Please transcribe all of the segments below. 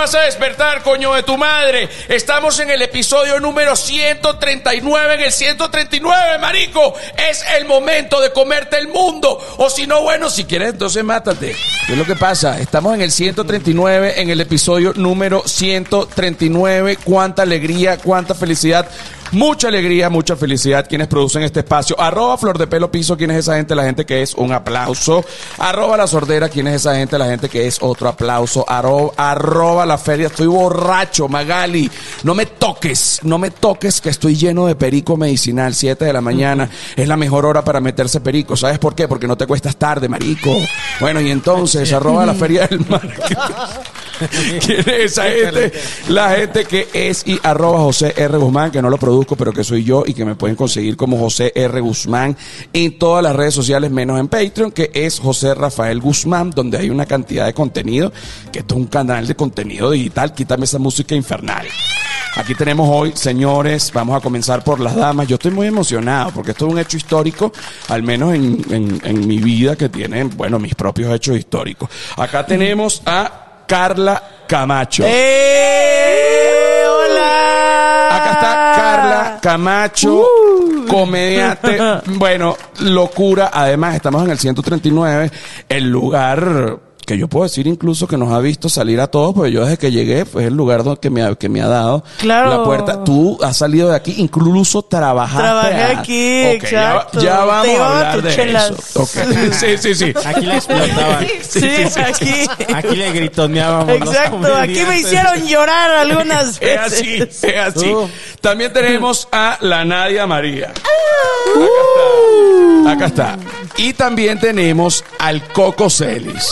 vas a despertar, coño de tu madre? Estamos en el episodio número 139, en el 139, marico. Es el momento de comerte el mundo. O si no, bueno, si quieres, entonces mátate. ¿Qué es lo que pasa? Estamos en el 139, en el episodio número 139. Cuánta alegría, cuánta felicidad. Mucha alegría, mucha felicidad quienes producen este espacio. Arroba Flor de Pelo Piso, ¿quién es esa gente? La gente que es un aplauso. Arroba La Sordera, ¿quién es esa gente? La gente que es otro aplauso. Arroba, arroba La Feria, estoy borracho, Magali. No me toques, no me toques que estoy lleno de perico medicinal. Siete de la mañana es la mejor hora para meterse perico. ¿Sabes por qué? Porque no te cuestas tarde, marico. Bueno, y entonces, arroba La Feria del Marketing. ¿Quién es esa gente? La gente que es y arroba José R. Guzmán, que no lo produzco, pero que soy yo y que me pueden conseguir como José R. Guzmán en todas las redes sociales, menos en Patreon, que es José Rafael Guzmán, donde hay una cantidad de contenido, que esto es un canal de contenido digital. Quítame esa música infernal. Aquí tenemos hoy, señores, vamos a comenzar por las damas. Yo estoy muy emocionado porque esto es un hecho histórico, al menos en, en- en mi vida, que tiene, bueno, mis propios hechos históricos. Acá tenemos a Carla Camacho. ¡Eh! ¡Hola! Acá está Carla Camacho, Uh. comediante. Bueno, locura. Además, estamos en el 139, el lugar que yo puedo decir incluso que nos ha visto salir a todos, porque yo desde que llegué fue el lugar donde que me ha, que me ha dado Claro. la puerta. Tú has salido de aquí, incluso trabajaste. Trabajé a- aquí, exacto. Ya, ya Te vamos a hablar de chelas. eso. Sí, sí, sí. Aquí la explotaban. Sí, aquí. Aquí le gritoneábamos. Exacto, aquí me hicieron llorar algunas Es así, veces. es así. Uh. También tenemos a la Nadia María. Uh. Acá está. Y también tenemos al Coco Celis.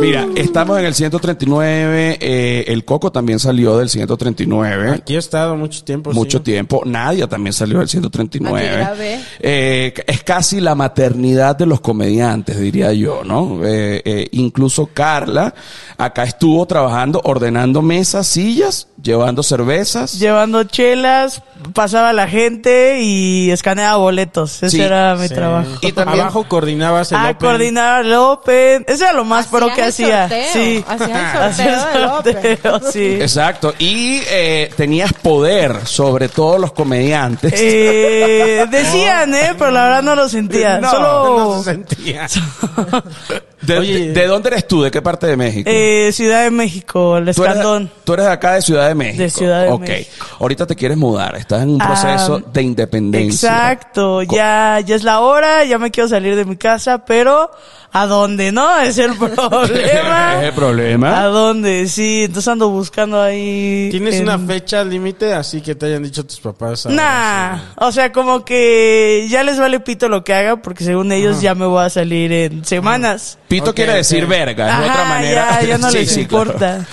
Mira, estamos en el 139. eh, el Coco también salió del 139. Aquí he estado mucho tiempo. Mucho sí. tiempo. Nadia también salió del 139. Aquí grabé. Eh, es casi la maternidad de los comediantes, diría yo, ¿no? Eh, eh, incluso Carla acá estuvo trabajando, ordenando mesas, sillas, llevando cervezas. Llevando chelas, pasaba la gente y escaneaba boletos. Ese Sí, era mi Sí. trabajo. Y también- Abajo coordinabas el Ah, open. coordinar el Open. Eso era lo más pro que hacía. el sorteo, Sí. hacían el sorteo del Open. sorteo, sí. Exacto. Y eh, tenías poder sobre todos los comediantes. Eh, decían, ¿eh? Pero la verdad no lo sentía. No, Solo No se sentía. de, Oye. de- de dónde eres tú? ¿De qué parte de México? eh, Ciudad de México, el Tú eres, escandón. tú eres de acá de Ciudad de México. De Ciudad de Ok. México. Ahorita te quieres mudar. Estás en un Ah, proceso de independencia. Exacto, ya, ya es la hora, ya me quiero salir de mi casa, pero ¿a dónde no? Es el problema. ¿Es el problema? ¿A dónde? Sí, entonces ando buscando ahí. ¿Tienes en- una fecha límite así que te hayan dicho tus papás? Nah, o sea, como que ya les vale pito lo que haga, porque según ellos ya me voy a salir en semanas. Pito quiere decir verga, es Ajá, otra manera. Ya, ya no Sí, les sí, claro. importa.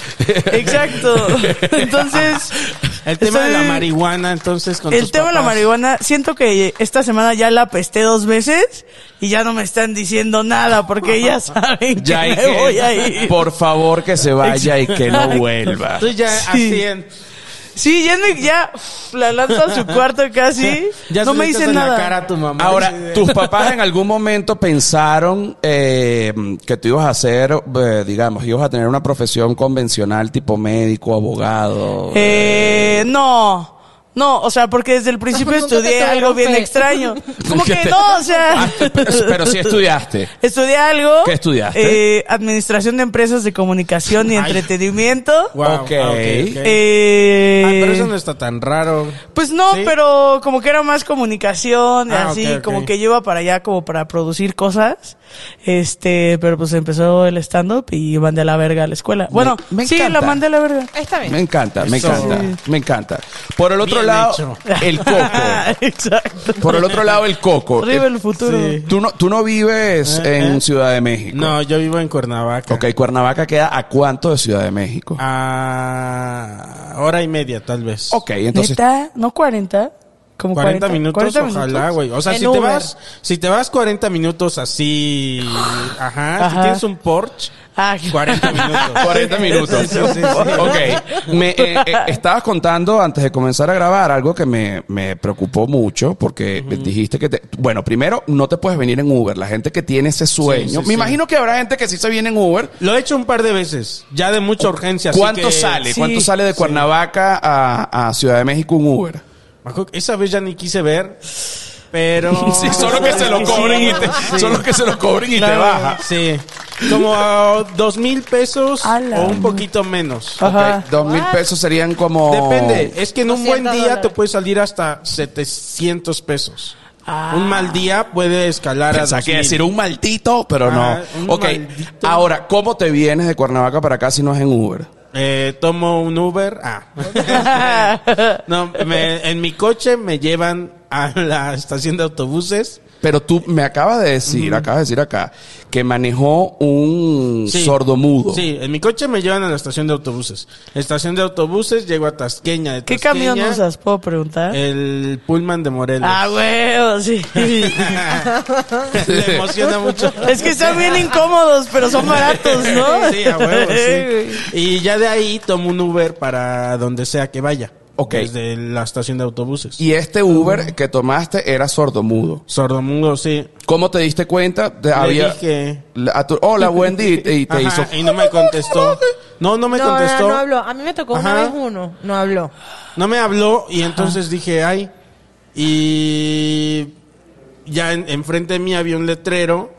Exacto. Entonces. El tema de la marihuana, entonces, con El tus tema de la marihuana, siento que esta semana ya la pesté dos veces y ya no me están diciendo nada porque ya saben que Ya me que- voy a ir. Por favor, que se vaya y que no vuelva. Tú ya Sí. así en... Sí, ya, me- ya la lanzo a su cuarto casi. Ya no se me en nada. la cara a tu mamá. Ahora, tus papás en algún momento pensaron eh, que tú ibas a hacer, eh, digamos, ibas a tener una profesión convencional tipo médico, abogado. Eh, no. No, o sea, porque desde el principio estudié algo bien fe. extraño. Como ¿Qué que no, o sea. Ah, pero, sí estudiaste. Estudié algo. ¿Qué estudiaste? Eh, administración de empresas de comunicación y entretenimiento. Wow, Ok. ah, ok, ok. Eh, Ah, pero eso no está tan raro. Pues no, ¿Sí? pero como que era más comunicación, y Ah, así, como que iba para allá como para producir cosas. Este, pero pues empezó el stand-up y mandé a la verga a la escuela. Bueno, me sí, encanta. la mandé a la verga. Está bien. Me encanta, me Eso. encanta, me encanta. Por el otro Bien lado, hecho. el coco. Exacto. Por el otro lado, el coco. Arriba Eh, el futuro. sí. Tú no, tú no vives Eh, en eh. Ciudad de México. No, yo vivo en Cuernavaca. Ok, Cuernavaca queda a cuánto de Ciudad de México. A hora y media, tal vez. Ok, entonces. ¿Neta? ¿No 40? Como 40 minutos, 40 ojalá, minutos. güey. O sea, En si te vas, si te vas 40 minutos así, ajá, si tienes un Porsche, Ah, 40 minutos. 40 minutos. Sí, sí, sí. Ok. Me, eh, eh, estabas contando antes de comenzar a grabar algo que me, me preocupó mucho porque dijiste que te, bueno, primero no te puedes venir en Uber. La gente que tiene ese sueño. Sí, sí, me sí. imagino que habrá gente que sí se viene en Uber. Lo he hecho un par de veces, ya de mucha urgencia. así ¿Cuánto que- sale? Sí, ¿Cuánto sale de Cuernavaca a, a Ciudad de México un Uber? Me acuerdo que Esa vez ya ni quise ver, pero... Sí, solo que se lo cobren y te, Sí. solo que se lo cobren y te Claro, baja. Sí. Como a dos mil pesos A la o un poquito menos. Ajá. Dos mil pesos serían como. Depende. Es que en un buen 200 día te dólares. puede salir hasta 700 pesos. Ah. Un mal día puede escalar a Pensaba que 2000. decir un maldito, pero Ah, no. un Ok, maldito. ahora, ¿cómo te vienes de Cuernavaca para acá si no es en Uber? Eh, tomo un Uber. Ah. no, me- en mi coche me llevan a la estación de autobuses. Pero tú me acabas de decir, acabas de decir acá, que manejó un Sí. sordomudo. Sí, en mi coche me llevan a la estación de autobuses. Estación de autobuses, llego a Tasqueña. De ¿Qué camión usas? ¿Puedo preguntar? El Pullman de Morelos. Ah, huevo, sí. Le emociona mucho. es que están bien incómodos, pero son baratos, ¿no? Sí, a huevo, sí. Y ya de ahí tomo un Uber para donde sea que vaya. Ok. Desde la estación de autobuses. Y este Uber que tomaste era sordomudo. Sordomudo, sí. ¿Cómo te diste cuenta? Te Le había, dije... A tu- hola, Wendy, y te, y te Ajá, hizo. y no me contestó. No, no me no, contestó. no, no habló. A mí me tocó una vez uno. No habló. No me habló y entonces dije, ay. Y ya en, enfrente de mí había un letrero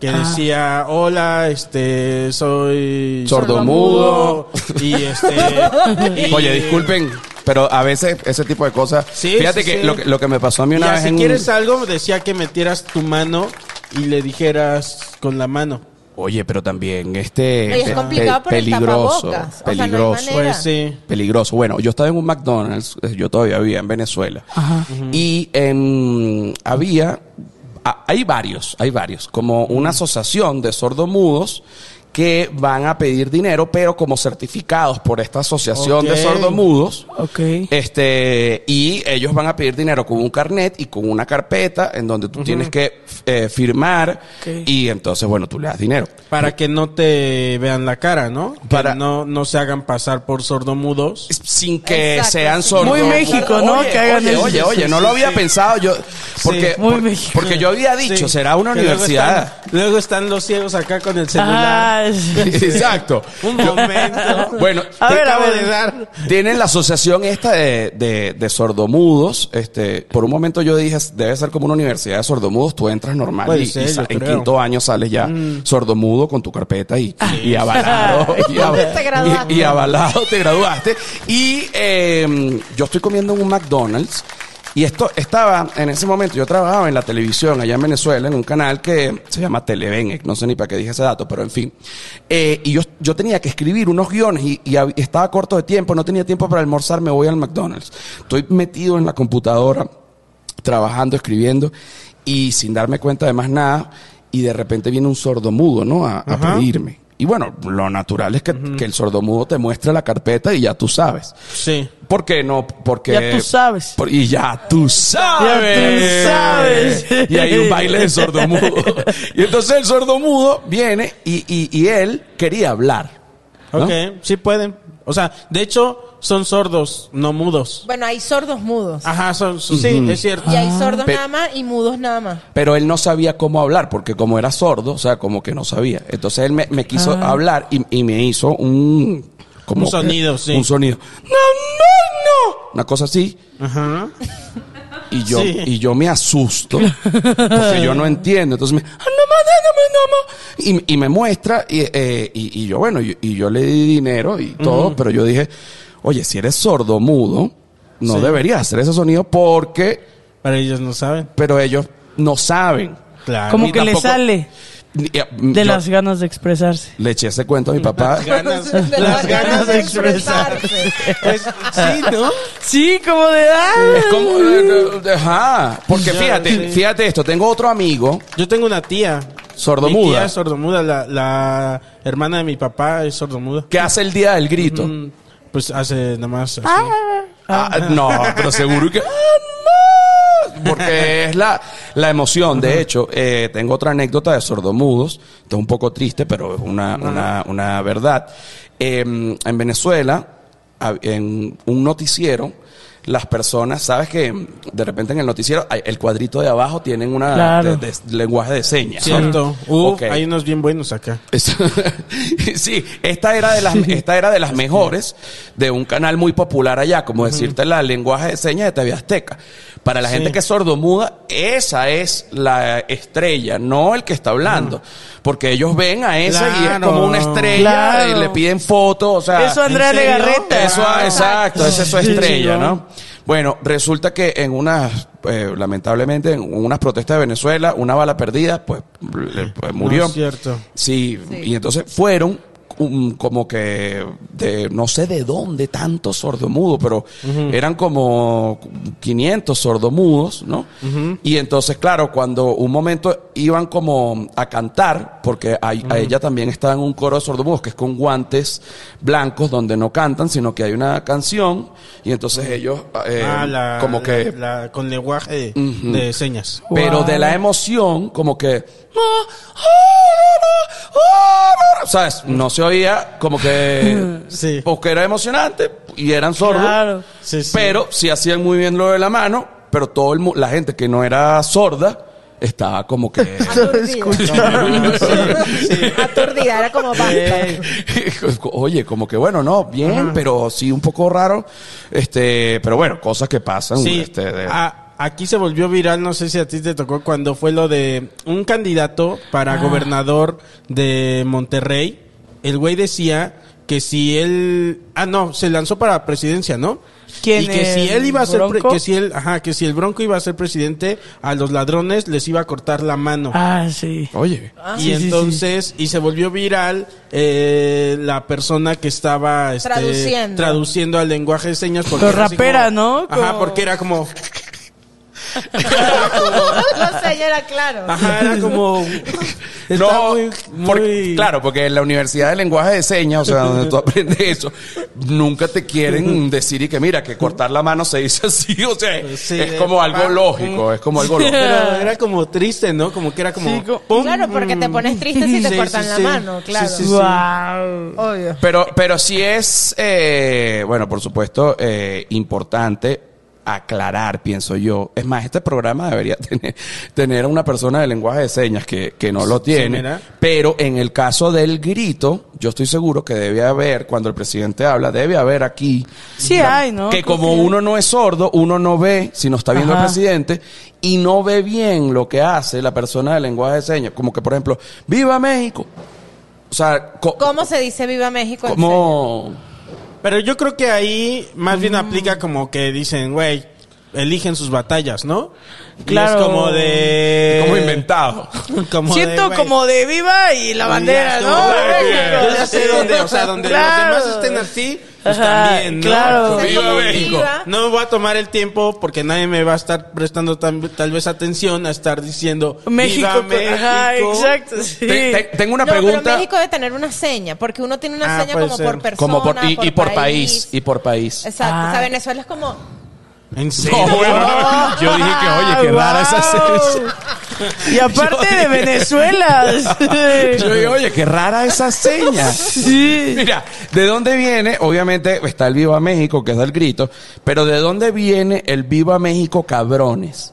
que decía, hola, este, soy Sordomudo. Y este. y- Oye, disculpen, pero a veces ese tipo de cosas. Sí, fíjate sí, que sí. Lo, que lo que me pasó a mí una Ya, vez si en quieres algo, decía que metieras tu mano y le dijeras con la mano. Oye, pero también este Oye, es pe- complicado por el peligroso, tapabocas. O sea, no hay peligroso. Pues sí. peligroso. Bueno, yo estaba en un McDonald's, eh, yo todavía vivía en Venezuela y en, había, a- hay varios, hay varios, como una asociación de sordomudos que van a pedir dinero, pero como certificados por esta asociación de sordomudos. Ok. Este, y ellos van a pedir dinero con un carnet y con una carpeta en donde tú tienes que eh, firmar Ok. y entonces, bueno, tú le das dinero. Para que no te vean la cara, ¿no? Que Para- no, no se hagan pasar por sordomudos. sin que Exacto, sean sí. sordos. Muy México, ¿no? Oye, Que hagan oye, eso. oye, oye, no lo había sí. pensado yo. Porque, muy por- México. porque yo había dicho, Sí. será una Que luego universidad. están- Luego están, los ciegos acá con el celular. Ah, Exacto. Un momento. Bueno, A te ver, a acabo ver. de dar. Tienen la asociación esta de, de, de sordomudos. Este, por un momento yo dije, debe ser como una universidad de sordomudos. Tú entras normal y, en creo. quinto año sales ya sordomudo con tu carpeta y, y avalado. y, av- Te graduaste. y- y avalado te graduaste. Y eh, yo estoy comiendo en un McDonald's. Y esto estaba, en ese momento, yo trabajaba en la televisión allá en Venezuela, en un canal que se llama Televen, no sé ni para qué dije ese dato, pero en fin. Eh, y yo, yo tenía que escribir unos guiones y, estaba corto de tiempo, no tenía tiempo para almorzar, me voy al McDonald's. Estoy metido en la computadora, trabajando, escribiendo, y sin darme cuenta de más nada, y de repente viene un sordomudo, ¿no? A, a pedirme. Y bueno, lo natural es que, que el sordomudo te muestre la carpeta y ya tú sabes. Sí. ¿Por qué no? Porque... Ya tú sabes. Por- y ya tú sabes. Ya tú sabes. Y hay un baile de sordomudo. Y entonces el sordomudo viene y, y, y él quería hablar. ¿no? Ok, sí pueden. O sea, de hecho, son sordos, no mudos. Bueno, hay sordos mudos. Ajá, son, son- sí, es cierto. Y hay sordos Pe- nada más y mudos nada más. Pero él no sabía cómo hablar, porque como era sordo, o sea, como que no sabía. Entonces él me, me quiso hablar y, y me hizo un... como Un sonido, sí. Un sonido. No, no, no. Una cosa así. Ajá. Y yo, Sí. y yo me asusto porque yo no entiendo. Entonces me, "Ah, no, no, no, no, no". y, y me muestra y, eh, y, y yo, bueno, y, y yo le di dinero y todo, pero yo dije, oye, si eres sordo mudo, no Sí. deberías hacer ese sonido porque, Para ellos no saben. pero ellos no saben. Claro. Como que le sale de yo las ganas de expresarse. Le eché ese cuento a mi papá. ganas, De las ganas de expresarse. Pues sí, ¿no? Sí, como de ah. Es como, eh, eh, ajá, porque fíjate, fíjate esto, tengo otro amigo Yo tengo una tía. Sordomuda. Mi tía es sordomuda. La, la hermana de mi papá es sordomuda. que hace el día del grito. Mm, Pues hace nada más así. Ah, no, pero seguro que. ¡Ah, no! Porque es la, la emoción. De hecho, eh, tengo otra anécdota de sordomudos. Esto es un poco triste, pero es una, una, una verdad. Eh, en Venezuela, en un noticiero, las personas, sabes que de repente en el noticiero, el cuadrito de abajo tienen una Claro. de- de- lenguaje de señas. Cierto. Uh, Ok. hay unos bien buenos acá. Sí, esta era de las esta era de las mejores de un canal muy popular allá, como decirte la lenguaje de señas de TV Azteca. Para la Sí. gente que es sordomuda, esa es la estrella, no el que está hablando, porque ellos ven a esa y es como una estrella Claro. y le piden fotos, o sea, Eso Andrea. Legarreta. eso, Wow. exacto, esa es su estrella, ¿no? Bueno, resulta que en unas, eh, lamentablemente, en unas protestas de Venezuela, una bala perdida, pues, le- pues, murió. No es cierto. Sí, y entonces fueron um, como que de no sé de dónde tantos sordomudos, pero eran como 500 sordomudos, ¿no? Y entonces, claro, cuando un momento iban como a cantar, porque a, a ella también estaba en un coro de sordomudos que es con guantes blancos donde no cantan, sino que hay una canción y entonces ellos eh, ah, la, como que la- la- con lenguaje de señas. pero Wow. de la emoción, como que. ¿Sabes? No se oía como que. Sí. Porque era emocionante y eran sordos. Claro. Sí, sí. Pero sí hacían muy bien lo de la mano. Pero todo el la gente que no era sorda estaba como que. Aturdida. Aturdida, era como basta. Oye, como que bueno, no, bien, pero sí un poco raro. Este, pero bueno, cosas que pasan. Sí, este, de- a- aquí se volvió viral, no sé si a ti te tocó cuando fue lo de un candidato para Ah. gobernador de Monterrey. El güey decía que si él, ah no, se lanzó para presidencia, ¿no? ¿Quién, y que si él iba a ser, Bronco? que si él, ajá, que si el Bronco iba a ser presidente, a los ladrones les iba a cortar la mano. Ah, sí. Oye. y sí, sí, entonces, y se volvió viral eh, la persona que estaba este, Traduciendo. traduciendo al lenguaje de señas. Porque rapera, como- ¿no? Ajá, porque era como, no sé, ya era claro. ajá, era como, No, muy, porque- claro, porque en la Universidad de Lenguaje de Señas, o sea, donde tú aprendes eso, nunca te quieren decir y que mira, que cortar la mano se dice así, o sea, Sí, es como algo lógico, es como algo lógico. Pero era como triste, ¿no? Como que era como, Sí, co- pum, Claro, porque te pones triste si te Sí, cortan sí, la sí. mano, claro. Sí, sí, sí. Wow. Obvio. Pero, pero sí es, eh, bueno, por supuesto, eh, importante aclarar, pienso yo. Es más, este programa debería tener, tener a una persona de lenguaje de señas que, que no lo tiene. pero en el caso del grito, yo estoy seguro que debe haber, cuando el presidente habla, debe haber aquí Sí hay, ¿no? que como uno no es sordo, uno no ve si no está viendo Ajá. al presidente y no ve bien lo que hace la persona de lenguaje de señas. Como que, por ejemplo, ¡Viva México! O sea, co- ¿Cómo se dice Viva México? en como... Pero yo creo que ahí más bien aplica como que dicen, güey, eligen sus batallas, ¿no? Y Claro. es como de... Como inventado. como Siento como de viva y la bandera, ¿no? Yo ya sé dónde, o sea, donde Claro. los demás estén así, pues Ajá, también, ¿no? claro. Ser ¡Viva como México! viva. No me voy a tomar el tiempo porque nadie me va a estar prestando tal vez atención a estar diciendo México, ¡Viva con- México! ajá, exacto, sí. Te- te- tengo una No, pregunta. pero México debe tener una seña, porque uno tiene una Ah, seña como ser. por persona, como por, y, y por país. y por país. Exacto. O sea, Ah. Venezuela es como... ¿En serio? No, bueno, no. yo dije que, oye, qué rara esa Wow. Y aparte de Venezuela. Yo digo, oye, qué rara esa seña. Sí. Mira, ¿de dónde viene? Obviamente está el Viva México, que es el grito, pero ¿de dónde viene el Viva México cabrones?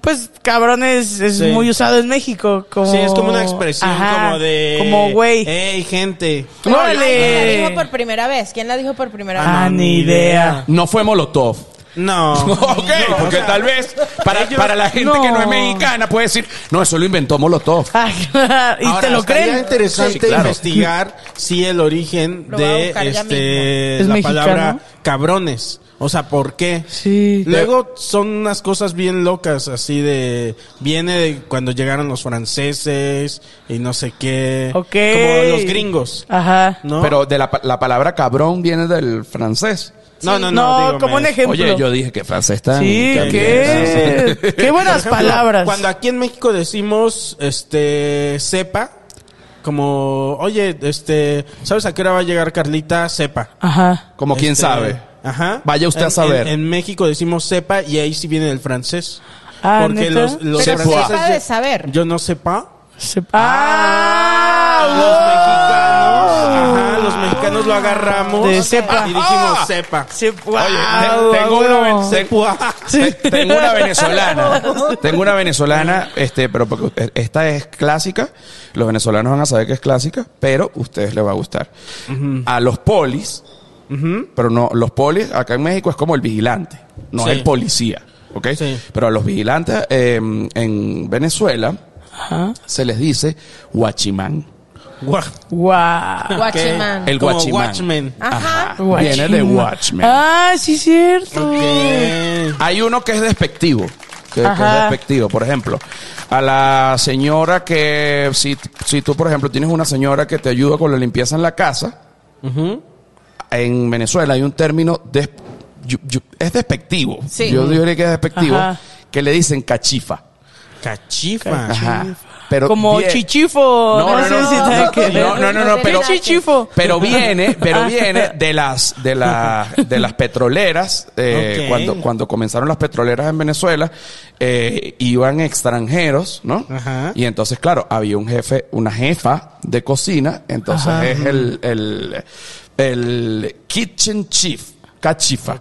Pues cabrones es Sí. muy usado en México. Como... Sí, es como una expresión Ajá, como de... Como güey. ¡Ey, gente! ¿Quién la ¡Órale! dijo por primera vez? ¿Quién la dijo por primera vez? Ah, ni idea. No fue Molotov. No. ok, porque tal vez para, para la gente que no es mexicana puede decir, no, eso lo inventó Molotov. Y Ahora, te lo creen. interesante Sí, claro. investigar si el origen Lo de este la ¿Es palabra cabrones. O sea, ¿por qué? Sí. Luego son unas cosas bien locas, así de... Viene de cuando llegaron los franceses y no sé qué. Ok. Como los gringos, Ajá. ¿no? Pero de la, la palabra cabrón viene del francés. No, no, no. No, como un ejemplo. Oye, yo dije que francés está... Sí, ¿qué? Qué buenas ejemplo, palabras. Cuando aquí en México decimos, este, sepa, como, oye, este, ¿sabes a qué hora va a llegar Carlita? Sepa. Ajá. Como quien Este, sabe. Ajá. Vaya usted a saber. En, en México decimos sepa y ahí sí viene el francés. Ah, porque ¿neta? los, los Sepa. franceses Sepa de saber. Yo no sepa. Se- ¡Ah! los mexicanos. Ajá, los mexicanos lo agarramos De cepa. y dijimos Ah. sepa. Se- Oye, tengo una, tengo venezolana. Tengo una venezolana, este, pero porque esta es clásica. Los venezolanos van a saber que es clásica, pero a ustedes les va a gustar. A los polis, pero no, los polis acá en México es como el vigilante, no Sí. es el policía. ¿Ok? Sí. Pero a los vigilantes eh, en Venezuela Ajá. se les dice guachimán. Guau. Watchman. El Como guachimán. Watchmen. Ajá. Viene de Watchman. Watchmen. Ah, sí, cierto. Ok. Hay uno que es despectivo. Que, que es Ajá. despectivo. Por ejemplo, a la señora que, si, si tú, por ejemplo, tienes una señora que te ayuda con la limpieza en la casa, en Venezuela hay un término, des- yo- yo- es despectivo. Sí. Yo diría que es despectivo, Ajá. que le dicen cachifa. Cachifa. Ajá. Pero Como bien- chichifo. No, no, sé no, si no, tiene que ver. no, no, no, no, pero, ¿Qué chichifo? pero viene, pero viene de las, de las, de las petroleras, eh, Ok. cuando, cuando comenzaron las petroleras en Venezuela, eh, iban extranjeros, ¿no? Ajá. Y entonces, claro, había un jefe, una jefa de cocina, entonces Ajá. es el, el, el kitchen chief, cachifa.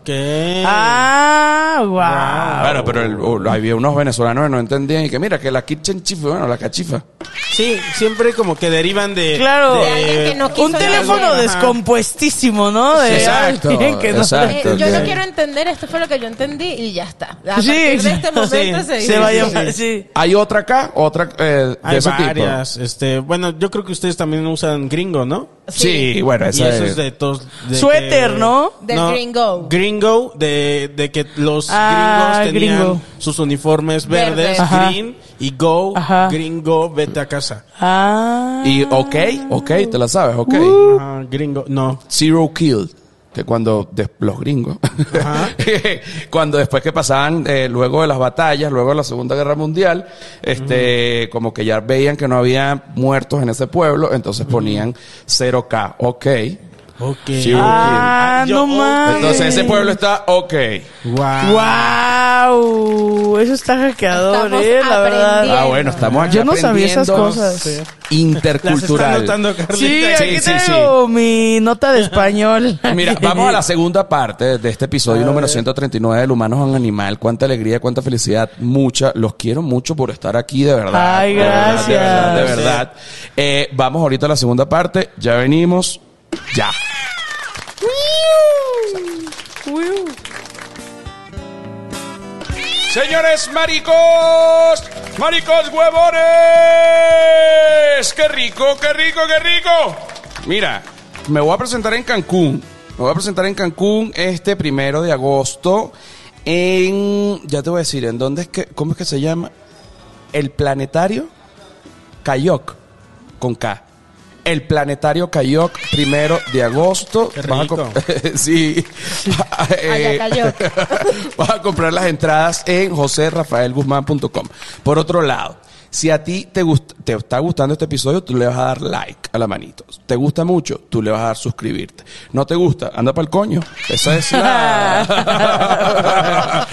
Ah, wow. Bueno, pero el- uh, había unos venezolanos que no entendían y que mira, que la kitchen chief, bueno, la cachifa. Sí, siempre como que derivan de. Claro. de- De no Un teléfono descompuestísimo, ¿no? De Exacto, alguien que no- exacto. Eh, yo no quiero entender, esto fue lo que yo entendí y ya está. A Sí, partir de este momento Sí, se, Se va a sí, llamar, sí. sí. Hay otra acá, otra eh, de Hay ese tipo. varias. Este, bueno, yo creo que ustedes también usan gringo, ¿no? Sí, bueno, Y eso es- de todos. de Suéter, que- ¿no? Del gringo. Gringo, de, de que los Ah, gringos tenían gringo. sus uniformes verdes, Verdes. Ajá. green, y go, Ajá. gringo, vete a casa. Ah. Y ok, ok, te la sabes, ok. Ajá, gringo, no. Zero kill. Que cuando de- los gringos, cuando después que pasaban, eh, luego de las batallas, luego de la Segunda Guerra Mundial, este, como que ya veían que no había muertos en ese pueblo, entonces ponían 0K, ok. Ok. Ah, no mames. Entonces ese pueblo está ok. Wow. Wow, eso está hackeador, Estamos eh, la verdad. Ah, bueno, estamos aquí Yo no sabía esas aprendiendo cosas. Las está Intercultural. anotando, Carlita. Sí, Sí, aquí sí, tengo mi nota de español. Mira, vamos a la segunda parte de este episodio número 139 del Humano es un Animal. Cuánta alegría, cuánta felicidad, mucha. Los quiero mucho por estar aquí, de verdad. Ay, De verdad, De verdad, de gracias. verdad. Eh, vamos ahorita a la segunda parte. Ya venimos. Ya. Señores maricos, maricos huevones. Qué rico, qué rico, qué rico. Mira, me voy a presentar en Cancún. Me voy a presentar en Cancún este primero de agosto. En, ya te voy a decir, ¿en dónde es que, cómo es que se llama? El planetario Cayoc, con K. El planetario Cayoc, primero de agosto. Qué Vas a sí. Eh. Vas a comprar las entradas en joserrafaelguzmán.com. Por otro lado, si a ti te, gust- te está gustando este episodio, tú le vas a dar like a la manito. ¿Te gusta mucho? Tú le vas a dar suscribirte. ¿No te gusta? Anda para el coño. Esa es la...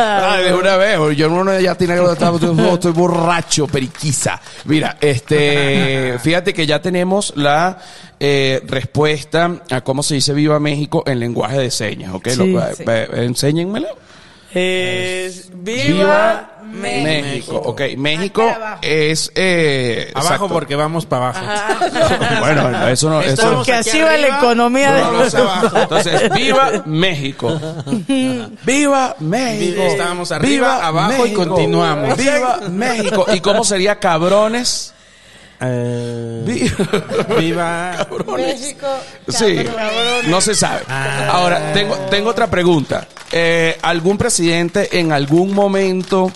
Ah, de una vez. Yo no ya tiene que estar, estoy, estoy borracho, periquiza. Mira, este, fíjate que ya tenemos la eh, respuesta a cómo se dice Viva México en lenguaje de señas, ¿ok? Sí. Lo- Sí. eh, enséñenmelo. Es Viva viva México. México. Ok, México es... Eh, Abajo exacto. porque vamos para abajo. Bueno, eso no... Eso, Porque así va la economía de abajo. entonces, viva México. Viva México. Estábamos arriba, abajo y continuamos. Viva México. ¿Y cómo sería cabrones? Eh, Vi- viva. México. Sí, no se sabe. Ah. Ahora, tengo, tengo otra pregunta. Eh, ¿Algún presidente en algún momento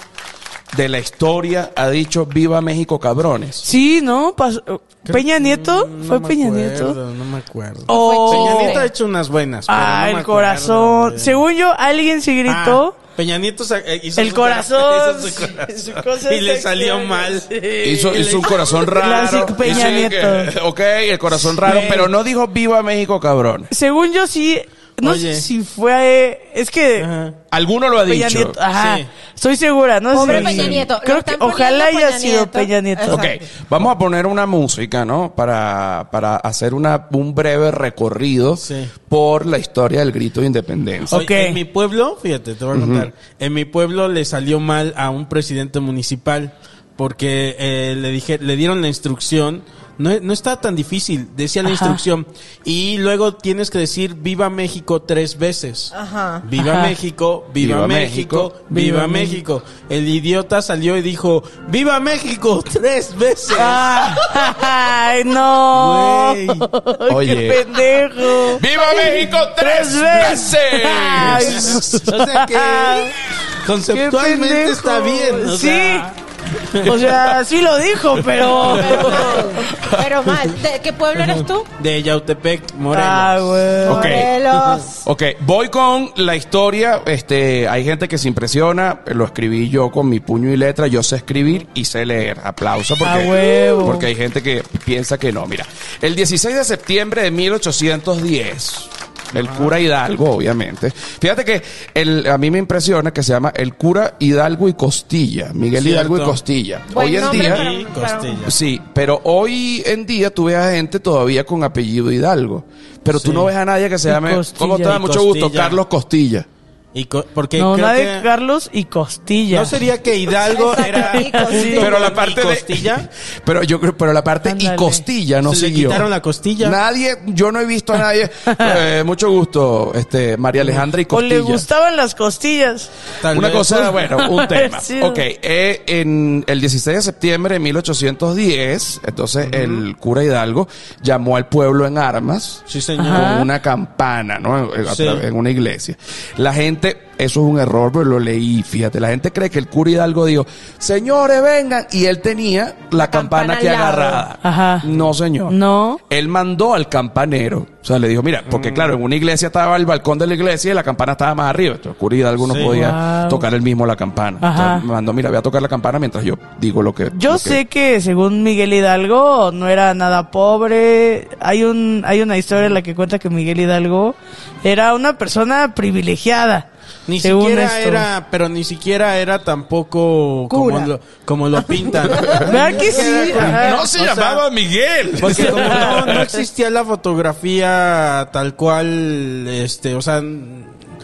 de la historia ha dicho viva México cabrones? Sí, ¿no? Pas- Peña Nieto, No fue me Peña acuerdo, Nieto. No me acuerdo. Oh. Peña Nieto ha hecho unas buenas. pero Ah, no me el acuerdo corazón. Según yo, alguien se gritó. Ah, Peña Nieto eh, hizo el su corazón. hizo su corazón. su cosa y le salió mal. Sí. Hizo, hizo un corazón raro. Peña Hizo que- Nieto. ok, el corazón raro, Sí. pero no dijo viva México cabrón. Según yo, sí. No Oye. sé si fue, es que Ajá. Alguno lo ha Peña dicho. Nieto, ajá, Sí. estoy segura, no Pobre sé. Peña Nieto, Creo que ojalá haya Peña sido Nieto. Peña Nieto. Ok, vamos a poner una música, ¿no? Para, para hacer una, un breve recorrido Sí. por la historia del grito de independencia. Ok. Oye, En mi pueblo, fíjate, te voy a contar. En mi pueblo le salió mal a un presidente municipal porque eh, le dije, le dieron la instrucción. No, no está tan difícil, decía la Ajá. instrucción. Y luego tienes que decir Viva México tres veces. Ajá. Viva Ajá. México, viva, Viva México, México, viva, viva México. El idiota salió y dijo Viva México tres veces. Ay, no. Oye. Qué pendejo. ¡Viva México tres Tres veces! Ay, veces! o sea que conceptualmente está bien. o sí. O sea, sí lo dijo, pero. Pero mal. Pero mal. ¿De qué pueblo eres tú? de Yautepec, Morelos. Ah, güey. Ok. Morelos. Ok, voy con la historia. Este, hay gente que se impresiona. Lo escribí yo con mi puño y letra. Yo sé escribir y sé leer. Aplauso porque, A huevo. porque hay gente que piensa que no. Mira, el 16 de septiembre de 1810. El cura Hidalgo, obviamente. Fíjate que el, a mí me impresiona que se llama el cura Hidalgo y Costilla. Miguel Cierto. Hidalgo y Costilla. Buen Hoy en nombre, día. Y Costilla. Sí, pero hoy en día tú ves a gente todavía con apellido Hidalgo. Pero tú Sí. no ves a nadie que se Y llame. Costilla. ¿Cómo te da Y mucho gusto? Costilla. Carlos Costilla. Y porque No, creo una de que- Carlos y Costilla. no sería que Hidalgo era Y Costilla. Pero la parte y de. costilla. Pero yo creo, pero la parte y costilla no Se le siguió. quitaron la costilla. Nadie, yo no he visto a nadie. eh, mucho gusto, este, María Alejandra y O Costilla. le gustaban las costillas. Tal Una vez. cosa, bueno, un tema. Sí. Ok, eh, en el 16 de septiembre de 1810, entonces el cura Hidalgo llamó al pueblo en armas Sí, señor. Ajá. con una campana, ¿no? En, a Sí. través- en una iglesia. La gente, eso es un error, pero lo leí, fíjate, la gente cree que el cura Hidalgo dijo, señores, vengan, y él tenía la campana, campana que agarrada. Ajá. No, señor. No. Él mandó al campanero. O sea, le dijo, mira, porque claro, en una iglesia estaba el balcón de la iglesia y la campana estaba más arriba. Entonces, cura Hidalgo no Sí. podía Wow. tocar él mismo la campana. Ajá. Entonces, me mandó, mira, voy a tocar la campana mientras yo digo lo que. Yo lo que- sé que según Miguel Hidalgo no era nada pobre. Hay un hay una historia en la que cuenta que Miguel Hidalgo era una persona privilegiada. Ni según siquiera esto. era, pero ni siquiera era tampoco como lo, como lo pintan. ¿Verdad que sí? No se O sea, llamaba Miguel. Porque como no, no existía la fotografía tal cual, este, o sea,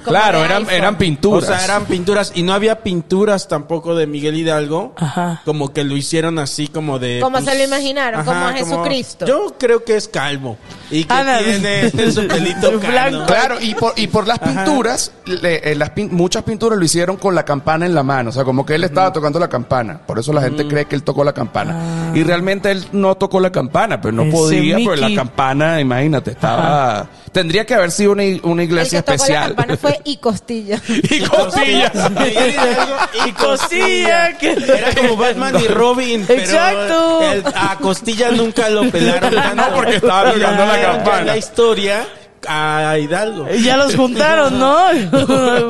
Claro, de eran, iPhone. eran pinturas. o sea, eran pinturas y no había pinturas tampoco de Miguel Hidalgo. Ajá. Como que lo hicieron así como de... pues, Como se lo imaginaron, como a Jesucristo. yo creo que es calvo. Y que Ándale. tiene su pelito Blanco. Claro, y por, y por las pinturas, le- eh, las pin- muchas pinturas lo hicieron con la campana en la mano. O sea, como que él estaba tocando la campana. Por eso la gente cree que él tocó la campana. Y realmente él no tocó la campana, pero no Ah. Ese podía, pues la campana, imagínate, estaba. Tendría que haber sido una, una El iglesia que tocó la especial. campana fue y costilla. y Hidalgo Y costilla. que- Era como Batman y Robin, pero Exacto. el- a Costilla nunca lo pelaron tanto. No, porque estaba tocando la Ya, campana. La historia a Hidalgo. Ya los juntaron, ¿no?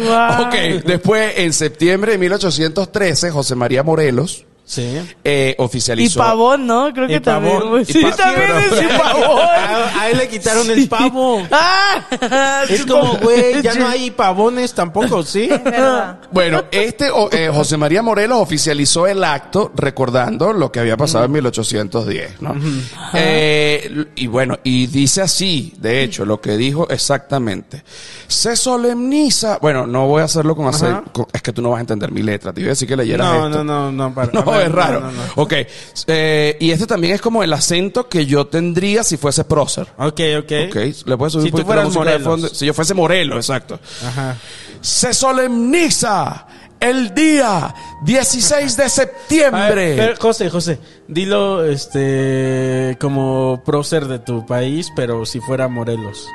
Guau. Ok, después en septiembre de 1813, José María Morelos Sí. eh, Y oficializó. pavón, ¿no? Creo que Y también. pavón. Sí, Y pa- también sí, es pero- y pavón. A, a él le quitaron el pavo. Ah, Es como, güey, ya no hay pavones tampoco, ¿sí? Bueno, este eh, José María Morelos oficializó el acto recordando lo que había pasado en 1810, ¿no? Eh, y bueno, y dice así, de hecho, lo que dijo exactamente. Se solemniza, bueno, no voy a hacerlo con hacer, con- es que tú no vas a entender mi letra, te iba a decir que leyeras No, esto. no, no, no, para. No, ver, es raro. no, no, no. Ok, eh, y este también es como el acento que yo tendría si fuese prócer. Ok, ok. Ok, le puedes subir Si un tú poquito la fueras música de Morelos. fondo? Si yo fuese Morelos, exacto. Ajá. Se solemniza el día 16 de ver, septiembre. pero, José, José, dilo este como prócer de tu país, pero si fuera Morelos.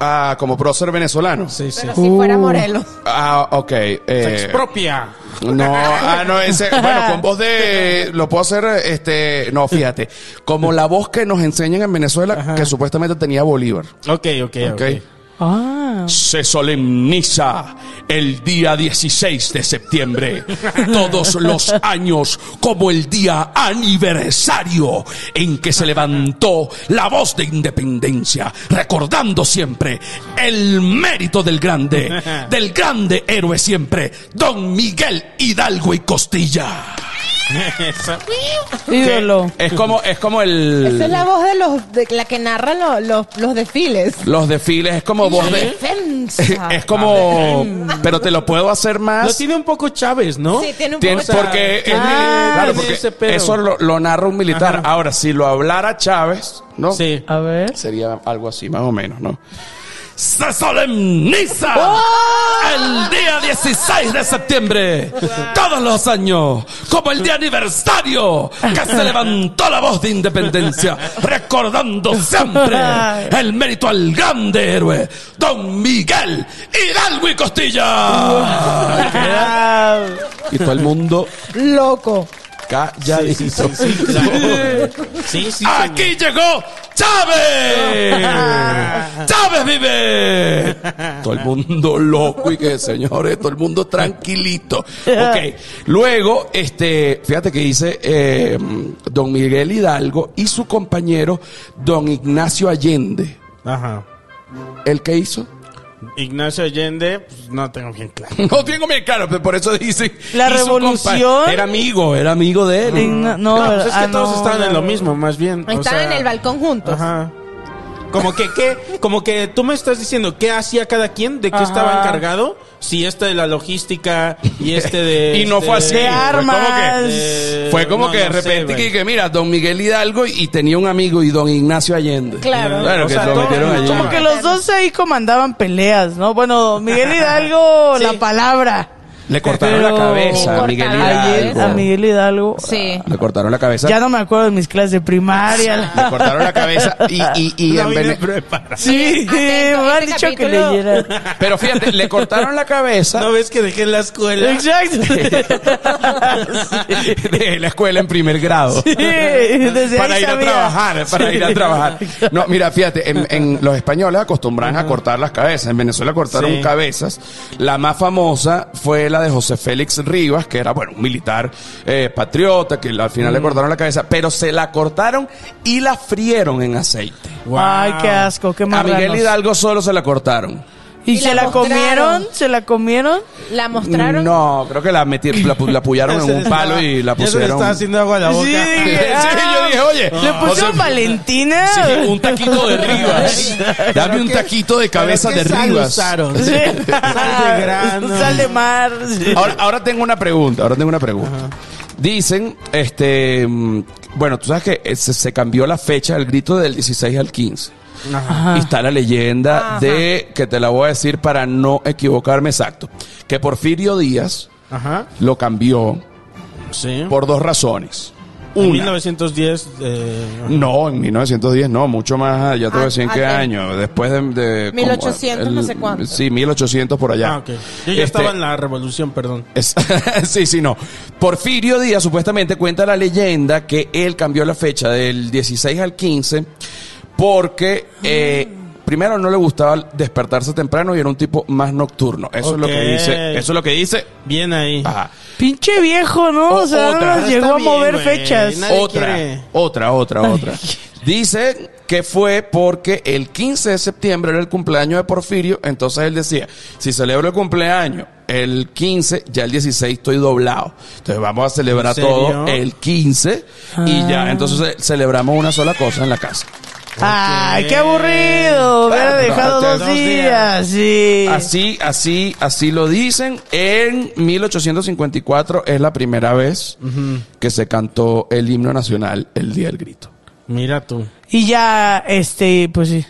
Ah, como prócer venezolano. Sí, sí. Pero si fuera Morelos. Ah, ok. Se eh, expropia. no, ah, no, ese, bueno, con voz de, lo puedo hacer, este, no, fíjate, como la voz que nos enseñan en Venezuela, Ajá. que supuestamente tenía Bolívar. Ok, ok, ok. Ok. Ah, se solemniza el día 16 de septiembre, todos los años como el día aniversario en que se levantó la voz de independencia, recordando siempre el mérito del grande, del grande héroe siempre, don Miguel Hidalgo y Costilla. Esa- Ídolo. Es como, es como el... Esa es la voz de los de la que narra lo- los, los desfiles. Los desfiles es como voz de... Defensa. Es como... Pero te lo puedo hacer Lo más... tiene un poco Chávez, ¿no? Sí, tiene un Tiene- poco de- porque es Ah, claro, porque ese pedo. eso lo, lo narra un militar. Ajá. Ahora, si lo hablara Chávez, ¿no? Sí. A ver. Sería algo así, más o menos, ¿no? Se solemniza el día 16 de septiembre, todos los años, como el día aniversario que se levantó la voz de independencia, recordando siempre el mérito al grande héroe, don Miguel Hidalgo y Costilla. Y todo el mundo Loco. Calladito. Sí, sí, sí, claro. Sí, sí, Aquí llegó Chávez. Chávez vive. Todo el mundo loco y que señores, todo el mundo tranquilito. Ok. Luego, este, fíjate que dice eh, don Miguel Hidalgo y su compañero don Ignacio Allende. Ajá. ¿El que hizo? Ignacio Allende, pues no tengo bien claro. No tengo bien claro, pero por eso dicen. La revolución. Era amigo, era amigo de él. Igna- no, No, pues es que ah, todos no, estaban en lo mismo, más bien. o Estaban sea, en el balcón juntos. Ajá. Como que, ¿qué? Como que tú me estás diciendo qué hacía cada quien, de qué Ajá. estaba encargado. Si este de la logística y este de. Y no fue así. este, De Fue como que- armas. de- Fue como no, que de no sé, repente güey. que, que mira, don Miguel Hidalgo y tenía un amigo y don Ignacio Allende. Claro. Claro, O que sea, lo todo- metieron allí. Como que los dos ahí comandaban peleas, ¿no? Bueno, Miguel Hidalgo, Sí. la palabra. Le cortaron Pero- la cabeza a Miguel la Ayer Hidalgo. a Miguel Hidalgo. Sí. Le cortaron la cabeza. Ya no me acuerdo de mis clases de primaria. Le cortaron la cabeza y, y, y No en Vene-. Sí, Atento, me han este dicho que capítulo- leyera. Pero fíjate, le cortaron la cabeza ¿No ves que dejé la escuela? Exacto. de la escuela en primer grado. Sí, desde para ahí ir a trabajar, para ir a trabajar. No, mira, fíjate, en, en los españoles acostumbran a cortar las cabezas. En Venezuela cortaron Sí. cabezas. La más famosa fue de José Félix Rivas, que era, bueno, un militar eh, patriota, que al final le cortaron la cabeza, pero se la cortaron y la frieron en aceite. Wow. Ay, qué asco, qué A Miguel. Hidalgo solo se la cortaron. ¿Y, Y se la la comieron? ¿Se la comieron? La mostraron. No, creo que la metieron, la, la apoyaron en un palo y la pusieron. está haciendo agua a la boca. Sí, Sí, yo dije, oye, ¿Le o pusieron sea, Valentina? Sí, un taquito de Rivas. Dame un taquito de cabeza de ¿Pero qué sal Rivas. usaron? Sí. Sal de grano. Sal de mar. sí. Ahora, ahora tengo una pregunta, ahora tengo una pregunta. Dicen, este, mm, bueno, tú sabes que eh, se, se cambió la fecha del grito del 16 al 15. Ajá. Y está la leyenda Ajá. de, que te la voy a decir para no equivocarme exacto, que Porfirio Díaz Ajá. lo cambió Sí. por dos razones. En Una, 1910. eh, no, en 1910 no, mucho más, ya te voy a decir en Ah, qué ah, año, después de... de 1800, no sé cuánto. Sí, 1800 por allá. Ah, ok. Yo ya Este, estaba en la revolución, perdón. Es- sí, sí, no. Porfirio Díaz supuestamente cuenta la leyenda que él cambió la fecha del 16 al 15 porque eh, primero no le gustaba despertarse temprano y era un tipo más nocturno. Eso es lo que dice. Eso es lo que dice. Bien ahí. Ajá. Pinche viejo, ¿no? O, O- sea, otra. nos llegó Está a mover güey. fechas. Nadie Otra, quiere. otra, otra, otra. Dice que fue porque el 15 de septiembre era el cumpleaños de Porfirio, entonces él decía, si celebro el cumpleaños el 15, ya el 16 estoy doblado. Entonces vamos a celebrar ¿En serio? todo el 15 y ya, entonces eh, celebramos una sola cosa en la casa. Ay, qué aburrido. Hubiera Bueno, dejado dos dos días. días. Sí. Así, así, así lo dicen. En 1854 es la primera vez que se cantó el himno nacional el Día del Grito. Mira tú. Y ya, este, pues sí.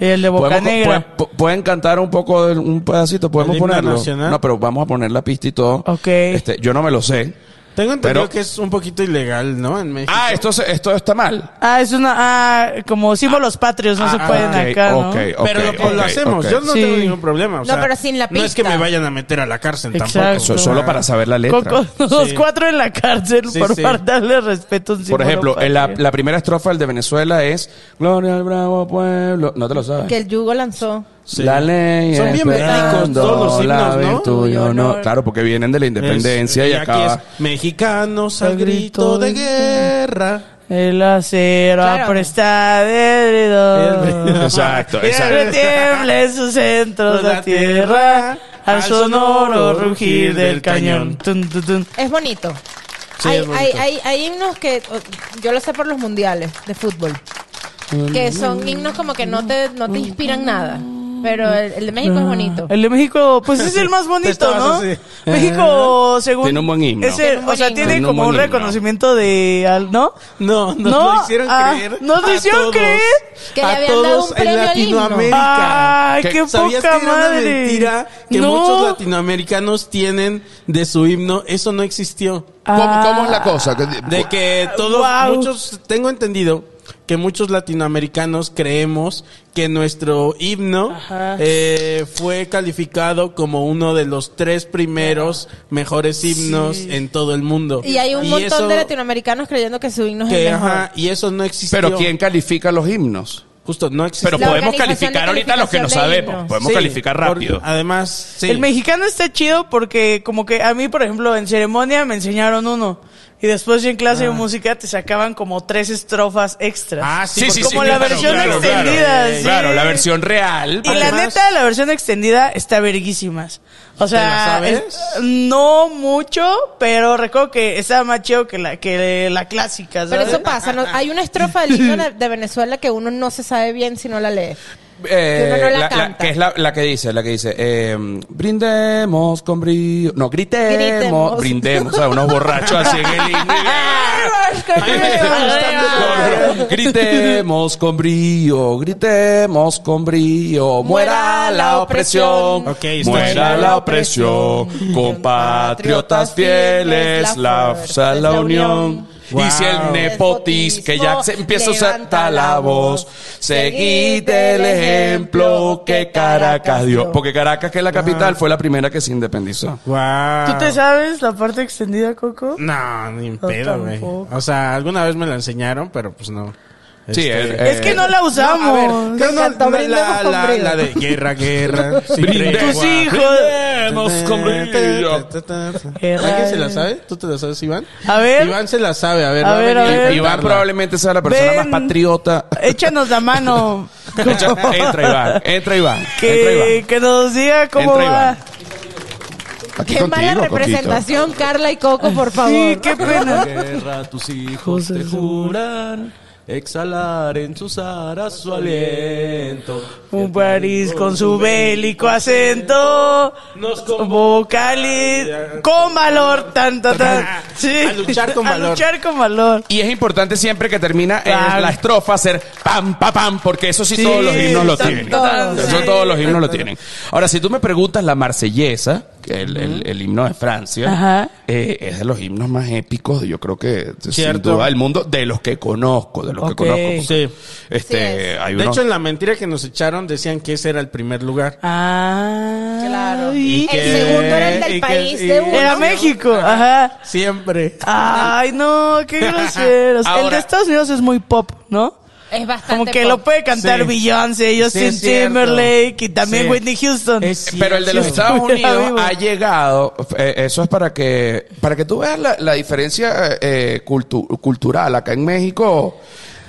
El de Boca Negra. pu- pu- pueden cantar un poco, de- un pedacito, podemos ¿El himno ponerlo. nacional? No, pero vamos a poner la pista y todo. Ok. Este, yo no me lo sé. Tengo entendido Pero- que es un poquito ilegal, ¿no? En México. Ah, esto, se- esto está mal. Ah, es una. Ah, como símbolos patrios, no se Ah, pueden ok, acá, ¿no? ok, Pero lo, ok, lo hacemos. ok. Yo no Sí. tengo ningún problema. o No, sea, pero sin la No es que pista. me vayan a meter a la cárcel Exacto. tampoco. So- solo para saber la letra. Con- con los Sí. cuatro en la cárcel Sí, por sí. faltarle respeto a un Por símbolo ejemplo, en la, patrio. la primera estrofa del de Venezuela es Gloria al bravo pueblo. No te lo sabes. Que el yugo lanzó. Sí. La ley. Son bien bélicos todos los la himnos, ¿no? y Tuyo honor. Claro, porque vienen de la independencia Es- y aquí acaba. es mexicanos al grito de guerra. El acero Claro. apresta de heredor. Exacto, exacto. Retiembla en sus centros la tierra al sonoro rugir del cañón. Tun, tun, tun. Es bonito. Sí, hay, es bonito. Hay, hay, hay himnos que yo lo sé por los mundiales de fútbol. Que son himnos como que no te, no te inspiran nada. Pero el, el de México es bonito. El de México, pues es el más bonito, estabas ¿no? así. México, según. Tiene un buen himno. es el- Tiene un o buen sea, himno. tiene Tiene un como un himno. reconocimiento de. al- ¿No? No, nos No, lo hicieron ah, creer. nos lo a hicieron todos, creer. Que le a habían dado todos un premio en al himno. Latinoamérica. Ay, ¿Qué? ¿Sabías poca que era una madre. mentira que no. muchos latinoamericanos tienen de su himno? Eso no existió. ¿Cómo, Ah. cómo es la cosa? Que- De que todos, Guau. muchos, tengo entendido que muchos latinoamericanos creemos que nuestro himno eh, fue calificado como uno de los tres primeros mejores himnos en todo el mundo. Y hay un montón eso- de latinoamericanos creyendo que su himno es que, el mejor. ajá, y eso no existió. Pero ¿quién califica los himnos? Justo, no existió. Pero podemos calificar ahorita los que no sabemos. himnos. Podemos Sí, calificar por- rápido. además, sí. El mexicano está chido porque como que a mí, por ejemplo, en ceremonia me enseñaron uno. Y después en clase de música te sacaban como tres estrofas extras. Ah, sí, porque- Como la versión extendida, Claro, sí. Claro, la versión real. Y la Además- neta, la versión extendida está verguísimas. O ¿Te la sea, sabes? es- no mucho, pero recuerdo que estaba más chido que la, que la clásica, Pero eso pasa, ¿no? Hay una estrofa del himno de Venezuela que uno no se sabe bien si no la lee. Eh, Que uno no la la, canta. que es la, la que dice, la que dice, eh, brindemos con brillo, no, gritemos, Gritemos. brindemos, o sea, unos borrachos así en el Gritemos con brío, gritemos con brío, muera la opresión, muera la opresión, compatriotas fieles, la la unión. Wow. Dice el nepotismo, que ya se empieza a usar la voz. Seguid el ejemplo que Caracas dio. Porque Caracas, que es la capital, fue la primera que se independizó. Guau. ¿Tú te sabes la parte extendida, Coco? No, ni No, pedo, güey. O sea, alguna vez me la enseñaron, pero pues no. Sí, Este, es- Es que no la usamos. No, a ver, no, no, la, la, la, de guerra, guerra. sin Brindemos. Tus tregua. hijos. Brindemos con brillo. Guerra. ¿Alguien se la sabe? ¿Tú te la sabes, Iván? A ver. Iván se la sabe, a ver. A ver, a ver. Iván probablemente sea la persona Ven. más patriota. Échanos la mano. Echa- entra Iván, entra Iván, entra que, Iván. que nos diga cómo Entra va. Iván. Aquí Qué mala contigo, Coquito. representación, Carla y Coco, por favor. Sí, qué pena. guerra tus hijos te juran exhalar en sus aras su aliento. Un París con su bélico acento. Nos Convoca con valor. Tan, tan, tan. Sí. A luchar con A valor. luchar con valor. Y es importante siempre que termina Claro. la estrofa hacer pam, pa, pam, porque eso sí, Sí, todos los himnos lo tan, tienen. tan, Eso sí. todos los himnos lo tienen. Ahora, si tú me preguntas la marsellesa, el, el- el himno de Francia, Ajá. eh, es de los himnos más épicos, yo creo que sin Cierto. duda del mundo, de los que conozco, de los que conozco. Sí. Este, hay De unos- hecho, en la mentira que nos echaron decían que ese era el primer lugar. Ah. Claro. Y El que- segundo era el del y que- país y- de uno. Era México. Ajá. Siempre. Ay, no, qué groseros. el de Estados Unidos es muy pop, ¿no? Es bastante Como que pop. lo puede cantar Sí. Beyoncé, Sí, Justin cierto. Timberlake y también Sí. Whitney Houston. Es Pero el de los. Estados Unidos ha llegado, eh, eso es para que, para que tú veas la, la diferencia eh, cultu- cultural. Acá en México,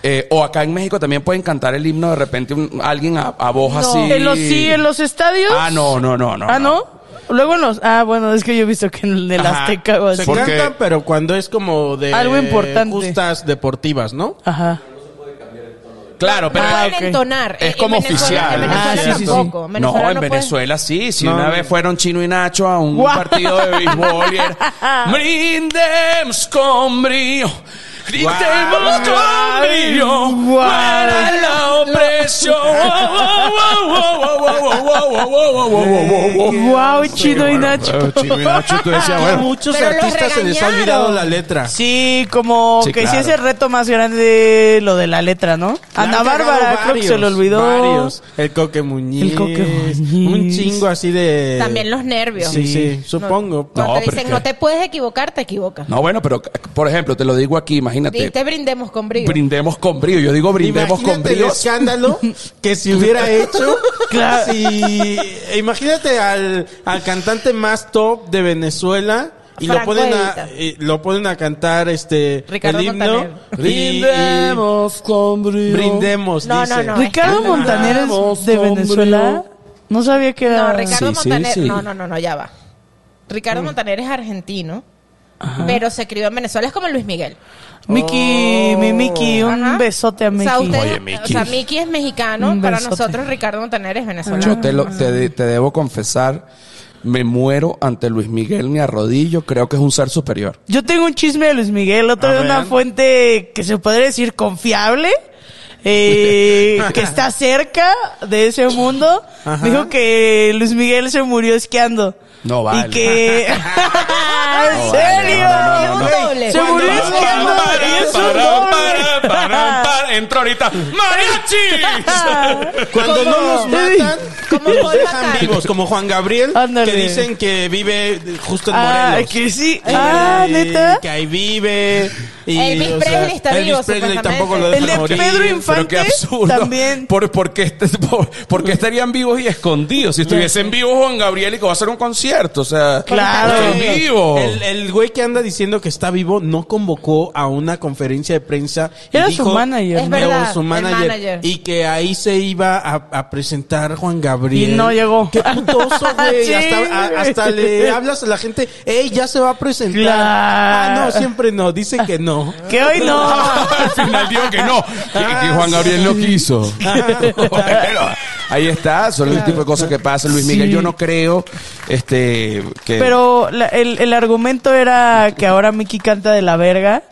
eh, o acá en México también pueden cantar el himno de repente un- alguien a, a voz No. así. ¿En los, sí, en los estadios? Ah, no, no, no, no. ah, ¿no? Luego en los... Ah, bueno, es que yo he visto que en el Ajá. Azteca o así. Se cantan, pero cuando es como de Algo importante. justas deportivas, ¿no? Ajá. Claro, pero Pueden Ah, ok. entonar. es En como Venezuela- oficial. En Venezuela Ah, sí, sí, sí. En Venezuela no, en puede- Venezuela sí. Si No. una vez fueron Chino y Nacho a un partido de béisbol y era, brindemos con brío, con brío, Guau. muera la opresión. Wow, Chino y Nacho. Chino y Nacho, tú decías, A bueno, muchos Pero los artistas se les ha regañaron. olvidado la letra. Sí, como Sí, que sí claro. es el reto más grande lo de la letra, ¿no? Ana han cagado Bárbara, creo que se le varios, olvidó. Varios. El Coque Muñiz. El Coque Muñiz. Un chingo así de... También los nervios. Sí, sí, supongo. Cuando No, te pero dicen es que- no te puedes equivocar, te equivocas. No, bueno, pero por ejemplo, te lo digo aquí, imagínate. Diste brindemos con brillo. Brindemos con brío. Yo digo brindemos con Imagínate el brío. escándalo que se hubiera hecho. Claro. Si, imagínate al, al cantante más top de Venezuela y lo ponen, a, y lo ponen a cantar este Ricardo el himno. Brindemos con brío. brindemos, No, dice. no, no. Ricardo No, Montaner es de Venezuela. No sabía que era. No, Ricardo Sí, Montaner. sí. No, no, no, no, ya va. Ricardo Montaner es argentino, pero se crió en Venezuela. Es como Luis Miguel. Miki, mi Miki, un Ajá. besote a O Miki. sea, usted- Oye, o Miki. sea, Miki es mexicano. Un Para besote. nosotros, Ricardo Montaner es venezolano. Yo te, lo- te, te debo confesar, me muero ante Luis Miguel, me arrodillo, creo que es un ser superior. Yo tengo un chisme de Luis Miguel, otro A de una fuente que se podría decir confiable, eh, que está cerca de ese mundo. Ajá. Dijo que Luis Miguel se murió esquiando. No vale. Y que... ¿En serio? Se murió Cuando- esquiando y es un doble. Entró ahorita ¡Mariachi! Cuando no los matan, los Paul dejan vivos, como Juan Gabriel, Ándale. que dicen que vive justo en Ah, Morelos. que sí. Eh, Ah, neta. Que ahí vive. Y, Elvis o Presley está Elvis vivo, Presley tampoco lo El dejan de morir. Pedro Pero Infante qué absurdo. también. ¿Por, por qué, este- por- por qué estarían vivos y escondidos? Si estuviesen vivos Juan Gabriel y que va a hacer un concierto, o sea, Claro. estoy vivo. El, el güey que anda diciendo que está vivo no convocó a una conferencia de prensa. y Era dijo- su manager. Es ¿no? verdad, su el manager, manager. Y que ahí se iba a, a presentar Juan Gabriel. Y no llegó. Qué putoso, güey. Sí, hasta, a- güey. hasta le hablas a la gente, ey, ya se va a presentar. Claro. Ah, no, siempre no. Dice que no. Que hoy no. Al final dijo que no, que, que Juan Gabriel no quiso. Bueno, ahí está, son el tipo de cosas que pasan. Luis Miguel, Sí. yo no creo este que Pero la- el, el argumento era que ahora Mickey canta de la verga.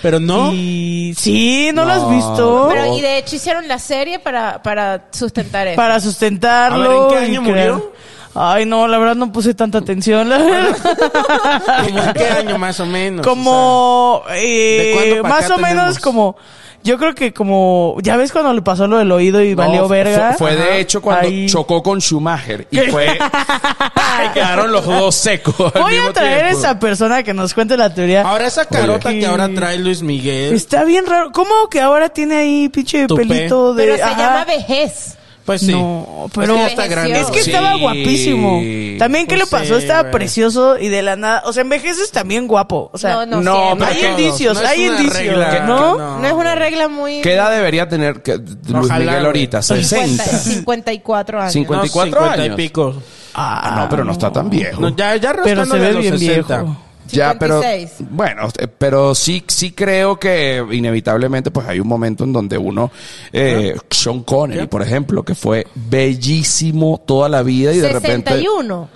Pero no. Y sí, ¿no, lo has visto? Pero, y de hecho hicieron la serie para, para sustentar eso. Para sustentarlo. A ver, ¿en qué y año crear- murió? Ay, no, la verdad no puse tanta atención. la verdad. ¿Cómo en qué año más o menos? como, eh, ¿de cuándo pa' más acá o menos tenemos? como, yo creo que como, ya ves cuando le pasó lo del oído y No, valió verga. Fue, de hecho cuando Ahí. chocó con Schumacher y fue y quedaron los dos secos. al Voy mismo a traer tiempo. esa persona que nos cuente la teoría. Ahora esa carota Oye. que ahora trae Luis Miguel. Está bien raro. ¿Cómo que ahora tiene ahí pinche Tupé. pelito de... Pero se ajá? llama vejez. Pues sí. No, pero Es que está grande. Es que Sí. estaba guapísimo. También, ¿qué Pues le pasó? sí, estaba güey. precioso y de la nada. O sea, envejeces también guapo. O sea, No, no, no, hay todos. indicios, No hay indicios. regla, ¿no? no. No es una regla muy... ¿Qué edad debería tener que- Luis Ojalá, Miguel ahorita? 60. 50, 54 años. Cincuenta. No, 54 50 años. y pico. Ah, no, pero no está tan viejo. No, ya, ya Pero se ve bien 60. viejo. Ya, pero 56. bueno, eh, pero sí, sí creo que inevitablemente pues hay un momento en donde uno, eh, Sean Connery, por ejemplo, que fue bellísimo toda la vida y de repente 61.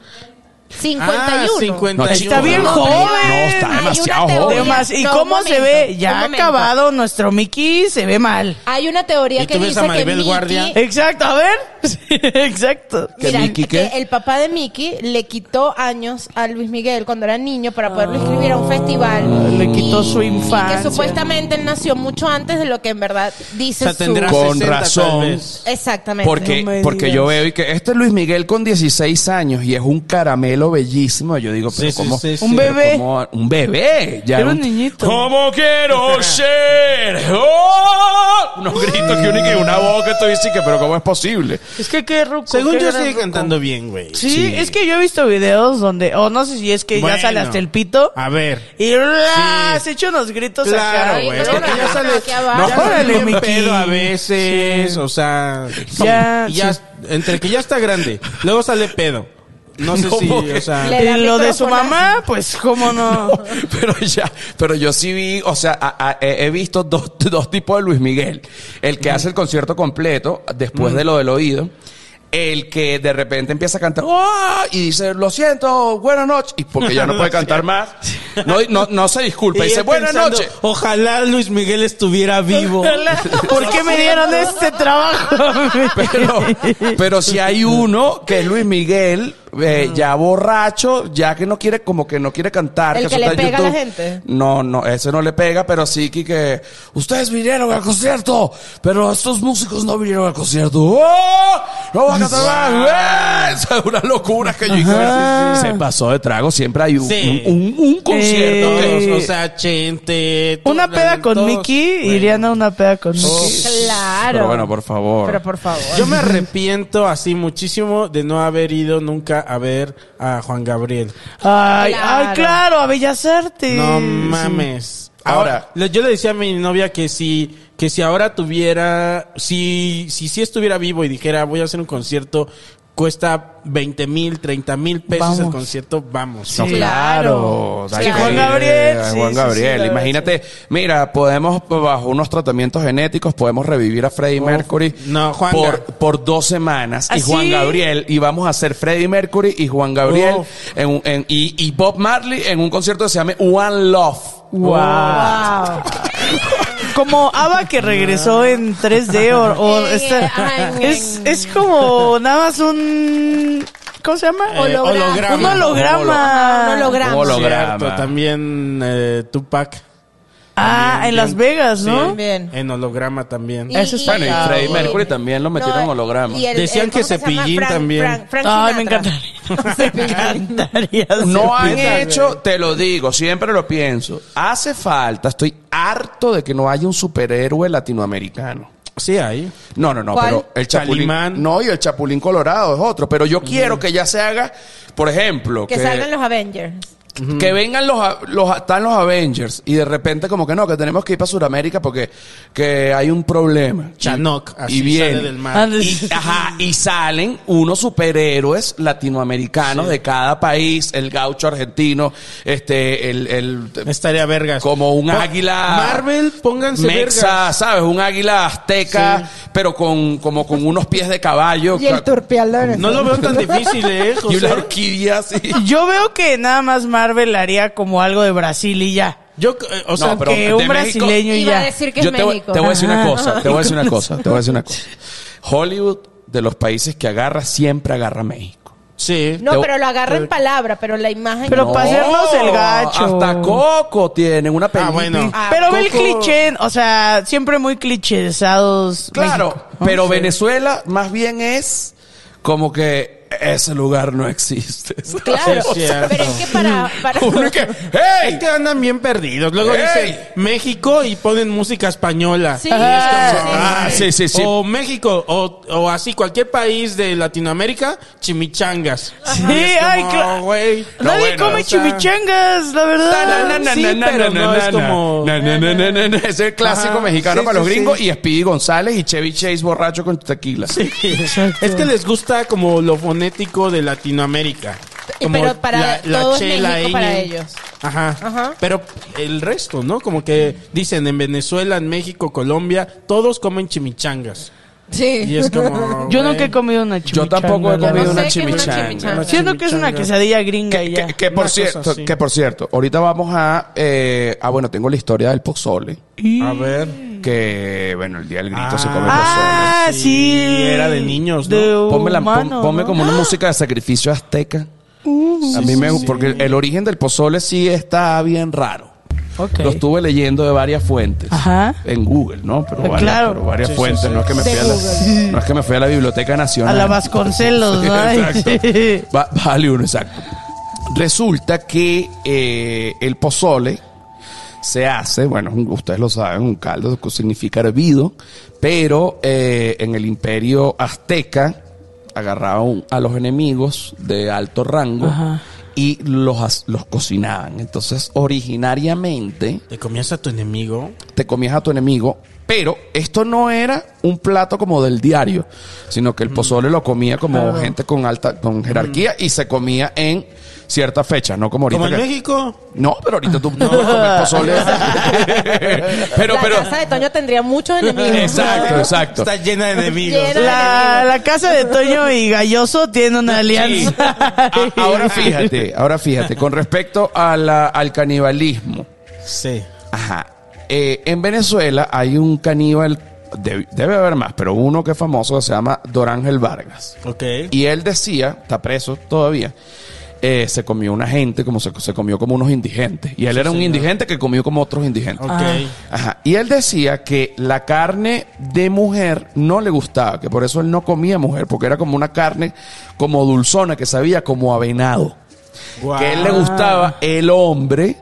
51. Ah, 51. No, Está bien no, joven. No, está demasiado joven. Además, ¿y No, cómo se momento, ve? un Ya acabado nuestro Mickey, se ve mal. Hay una teoría ¿Y que tú ves dice a que Maribel Mickey... Guardia? Exacto, a ver. Sí, exacto. ¿Que Mira, Mickey que qué? el papá de Mickey le quitó años a Luis Miguel cuando era niño para poderlo inscribir a un festival. Ah, le quitó su Y infancia. que supuestamente él nació mucho antes de lo que en verdad O dice sea, su... tendrá Con 60 tal razón. Exactamente. Porque, porque yo veo y que este es Luis Miguel con 16 años y es un caramelo bellísimo. Yo digo, pero sí. Un bebé. Un bebé. Ya Era un un- niñito. ¿Cómo quiero ser? ¡Oh! Unos gritos que y que una voz que estoy diciendo, que, pero ¿cómo es posible? Es que qué ruco. Según qué yo sigue ruco. cantando bien, güey. Sí, Sí. es que yo he visto videos donde, o no sé si es que Bueno. ya sale hasta el pito. A ver. Y ¡bla! Sí. se echa unos gritos Claro, acá. güey. Es no, que no, ya no, sale. aquí abajo. ya sale Órale, bien Mickey. pedo a veces. O sea. Ya, ya- sí. Entre que ya está grande. Luego sale pedo. No sé No, si, o sea. Lo de su mamá, pues cómo no. Pero ya, pero yo sí vi, o sea, a- a- he visto dos, dos tipos de Luis Miguel. El que hace el concierto completo después de lo del oído. El que de repente empieza a cantar ¡Oh! y dice, lo siento, buenas noches. Y porque ya no puede cantar más. No, no, no se disculpa. Y Dice, buenas noches. Ojalá Luis Miguel estuviera vivo. ¿Por qué me dieron este trabajo? Pero, pero si hay uno que es Luis Miguel eh, ya borracho, ya que no quiere, como que no quiere cantar. El eso que le pega a la YouTube. gente. No, no, ese no le pega, pero sí que, que ustedes vinieron al concierto, pero estos músicos no vinieron al concierto. ¡Oh! ¡No va a cantar más! ¡Eh! Esa es una locura que yo dije, se pasó de trago. Siempre hay un, Sí. un, un- un concierto Eh, que- o sea, Chente. Una peda con todos. Mickey, Bueno. irían a una peda con Mickey. Claro. Pero bueno, por favor. Pero por favor. Yo me arrepiento así muchísimo de no haber ido nunca a ver a Juan Gabriel. Ay, Claro. ay, claro, a Bellas Artes. No mames. Ahora- Ahora, yo le decía a mi novia que si, que si ahora tuviera, si, si, si estuviera vivo y dijera voy a hacer un concierto, cuesta 20 mil, 30 mil pesos el concierto, vamos. No, claro. Sí, que Juan Gabriel, sí, Juan Gabriel. Imagínate, mira, podemos, bajo unos tratamientos genéticos, podemos revivir a Freddie Mercury no, Juan por, por dos semanas. ¿Ah, y Juan sí? Gabriel, y vamos a hacer Freddie Mercury y Juan Gabriel en en- y, y Bob Marley en un concierto que se llame One Love. Wow. Wow. Como Ava que regresó en 3D o, o Eh, en- es, es como nada más un ¿cómo se llama? Eh, Holograma. holograma. un holograma. Un holograma. Un holograma. Cierto, también eh, Tupac. Ah, También, en Las. Vegas, ¿no? Sí, Bien. En holograma también. Y- Eso está Bueno, y Freddie. Mercury también lo metieron en holograma. el- Decían el- que. Cepillín Frank- también. Frank- Frank Ay, me encantaría. me encantaría. No han hecho, te lo digo, siempre lo pienso. Hace falta, estoy harto de que no haya un superhéroe latinoamericano. Sí, hay. No, no, no, ¿Cuál? pero el Chapulín. Calimán. No, y el Chapulín Colorado es otro. Pero yo quiero que ya se haga, por ejemplo, Que que, salgan los Avengers. Que vengan los, los, están los Avengers y de repente como que no, que tenemos que ir para Sudamérica porque que hay un problema. Chanok, Y- así viene. sale del mar. Ande- Y, ajá, y salen unos superhéroes latinoamericanos de cada país, el gaucho argentino, este, el, el Estaría vergas. como un Po- águila Marvel, pónganse mexa, vergas. ¿sabes? Un águila azteca, pero con como con unos pies de caballo Y el turpialón. No lo veo tan difícil, ¿eh, y una orquídea así. Yo veo que nada más Marvel haría como algo de Brasil y ya. Yo, eh, o sea, No, pero que de un México- brasileño y Iba a ya. decir que Yo es te voy, México. te voy a decir una Ajá. cosa, te voy a decir una cosa, te voy a decir una cosa. Hollywood, de los países que agarra, siempre agarra a México. sí. No, pero lo agarra en palabra, pero la imagen. Pero no. para hacernos el gacho. Hasta Coco tienen una película. bueno. Ah, Pero ve el Coco- cliché, o sea, siempre muy clichesados. Claro, México. pero Sí. Venezuela más bien es como que ese lugar no existe. Claro. Sí, es pero es que para. para Uno que, Es ¡hey! que andan bien perdidos. Luego ¡Ey! dicen México y ponen música española. Sí, Ah, sí, sí, sí. O México, o, o así, cualquier país de Latinoamérica, chimichangas. Sí, ay, claro. güey. Nadie bueno, come o sea- chimichangas, la verdad. Sí, pero no es como- No, no, no, no, no, no. Es el clásico Ajá, mexicano sí, para los sí, gringos sí. y Speedy González y Chevy Chase borracho con tequila. Es que les gusta como lo fonético de Latinoamérica. Y Como pero para todo es che, la México para ellos. Ajá. Ajá. Pero el resto, ¿no? Como que dicen en Venezuela, en México, Colombia, todos comen chimichangas. Sí. Y es como. Yo nunca he comido una Yo chimichanga. tampoco he comido No una sé qué es una chimichanga. Siento que es una quesadilla gringa Que, y ya. que- que por cierto, así. que por cierto, ahorita vamos a, eh, ah bueno, tengo la historia del pozole, A ver. que bueno, el día del grito Ah. se come Ah, Sí, sí. era de niños, ¿no? De pozole. Ponme, la- pon- humano, ponme ¿no? como una música de sacrificio azteca. a mí me porque el origen del pozole sí está bien raro. Lo estuve leyendo de varias fuentes. Ajá. En Google, ¿no? Pero varias, claro. pero varias Sí, sí, fuentes. sí. No, es que me fui a la, Google. no es que me fui a la Biblioteca Nacional. A la Vasconcelos, ¿no? exacto. Va- vale uno, exacto. Resulta que eh, el pozole se hace, bueno, ustedes lo saben, un caldo que significa hervido, pero eh, en el imperio azteca agarraban a los enemigos de alto rango Ajá. Y los, los cocinaban. Entonces, originariamente ¿Te comías a tu enemigo? te comías a tu enemigo, pero esto no era un plato como del diario, sino que el pozole lo comía como gente con alta con jerarquía y se comía en ciertas fechas, no como ahorita. Como en que- México. No, pero ahorita tú no puedes comer pozole. pero, la pero. casa de Toño tendría muchos enemigos. Exacto, exacto. Está llena de enemigos. Llena. La, la casa de Toño y Galloso tiene una alianza. A- ahora fíjate, ahora fíjate, con respecto a la- al canibalismo. Sí. Ajá. Eh, en Venezuela hay un caníbal debe, debe haber más, pero uno que es famoso que se llama Dorángel Vargas. Ok. Y él decía, está preso todavía, eh, se comió una gente, como se, se comió como unos indigentes. Y él era un señor. indigente que comió como otros indigentes. Ajá. Y él decía que la carne de mujer no le gustaba, que por eso él no comía mujer, porque era como una carne como dulzona, que sabía como avenado. Guau. Que él le gustaba el hombre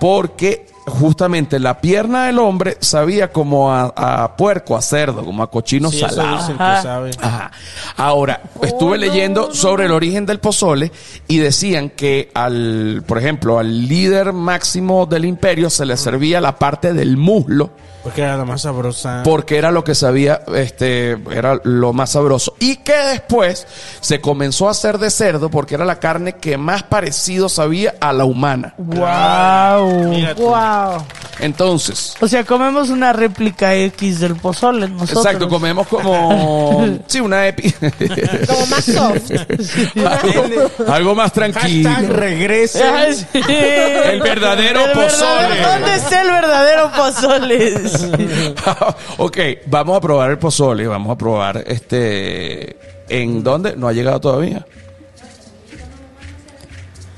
porque justamente la pierna del hombre sabía como a, a puerco, a cerdo, como a cochino Sí, eso salado. dicen Ajá. que sabe. Ajá. Ahora, estuve leyendo sobre el origen del pozole y decían que al, por ejemplo, al líder máximo del imperio se le servía la parte del muslo Porque era la más sabrosa. porque era lo que sabía, este, era lo más sabroso. Y que después se comenzó a hacer de cerdo porque era la carne que más parecido sabía a la humana. Wow. Mira tú. Wow. Entonces, O sea, comemos una réplica X del pozole nosotros. exacto, comemos como, sí, una epi, Como más soft. algo, algo más tranquilo. Hashtag. Ah, sí. El verdadero El pozole. verdadero- ¿Dónde está el verdadero pozole? ok, vamos a probar el pozole, vamos a probar este, ¿en dónde? No ha llegado todavía.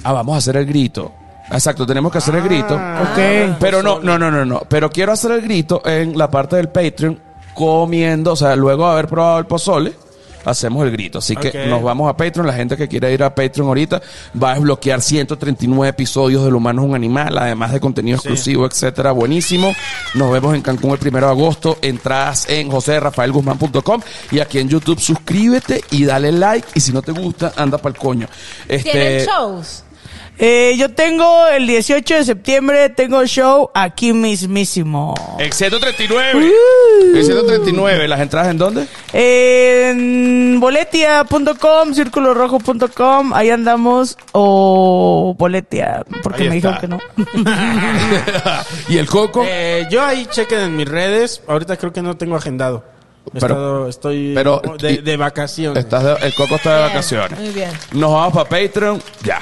Ah, vamos a hacer el grito. Exacto, tenemos que hacer el grito. ok. Pero no, no, no, no, no. Pero quiero hacer el grito en la parte del Patreon comiendo, o sea, luego de haber probado el pozole, hacemos el grito. Así que Ok. nos vamos a Patreon. La gente que quiera ir a Patreon ahorita va a desbloquear 139 episodios del humano es un animal, además de contenido exclusivo, etcétera. Buenísimo. Nos vemos en Cancún el primero de agosto. Entradas en joserafaelguzmán.com y aquí en YouTube suscríbete y dale like. Y si no te gusta, anda para el coño. Este, ¿Tienen shows? Eh, yo tengo el 18 de septiembre, tengo show aquí mismísimo. En 139. En 139. ¿Las entradas en dónde? En boletia.com, círculorojo.com, ahí andamos, o boletia, porque Ahí me dijeron que no. ¿Y el coco? Eh, yo ahí chequen en mis redes. Ahorita creo que no tengo agendado. Pero- estado- estoy pero- de, vacaciones. Estás de- el coco está de Bien, vacaciones. muy bien. Nos vamos para Patreon. Ya.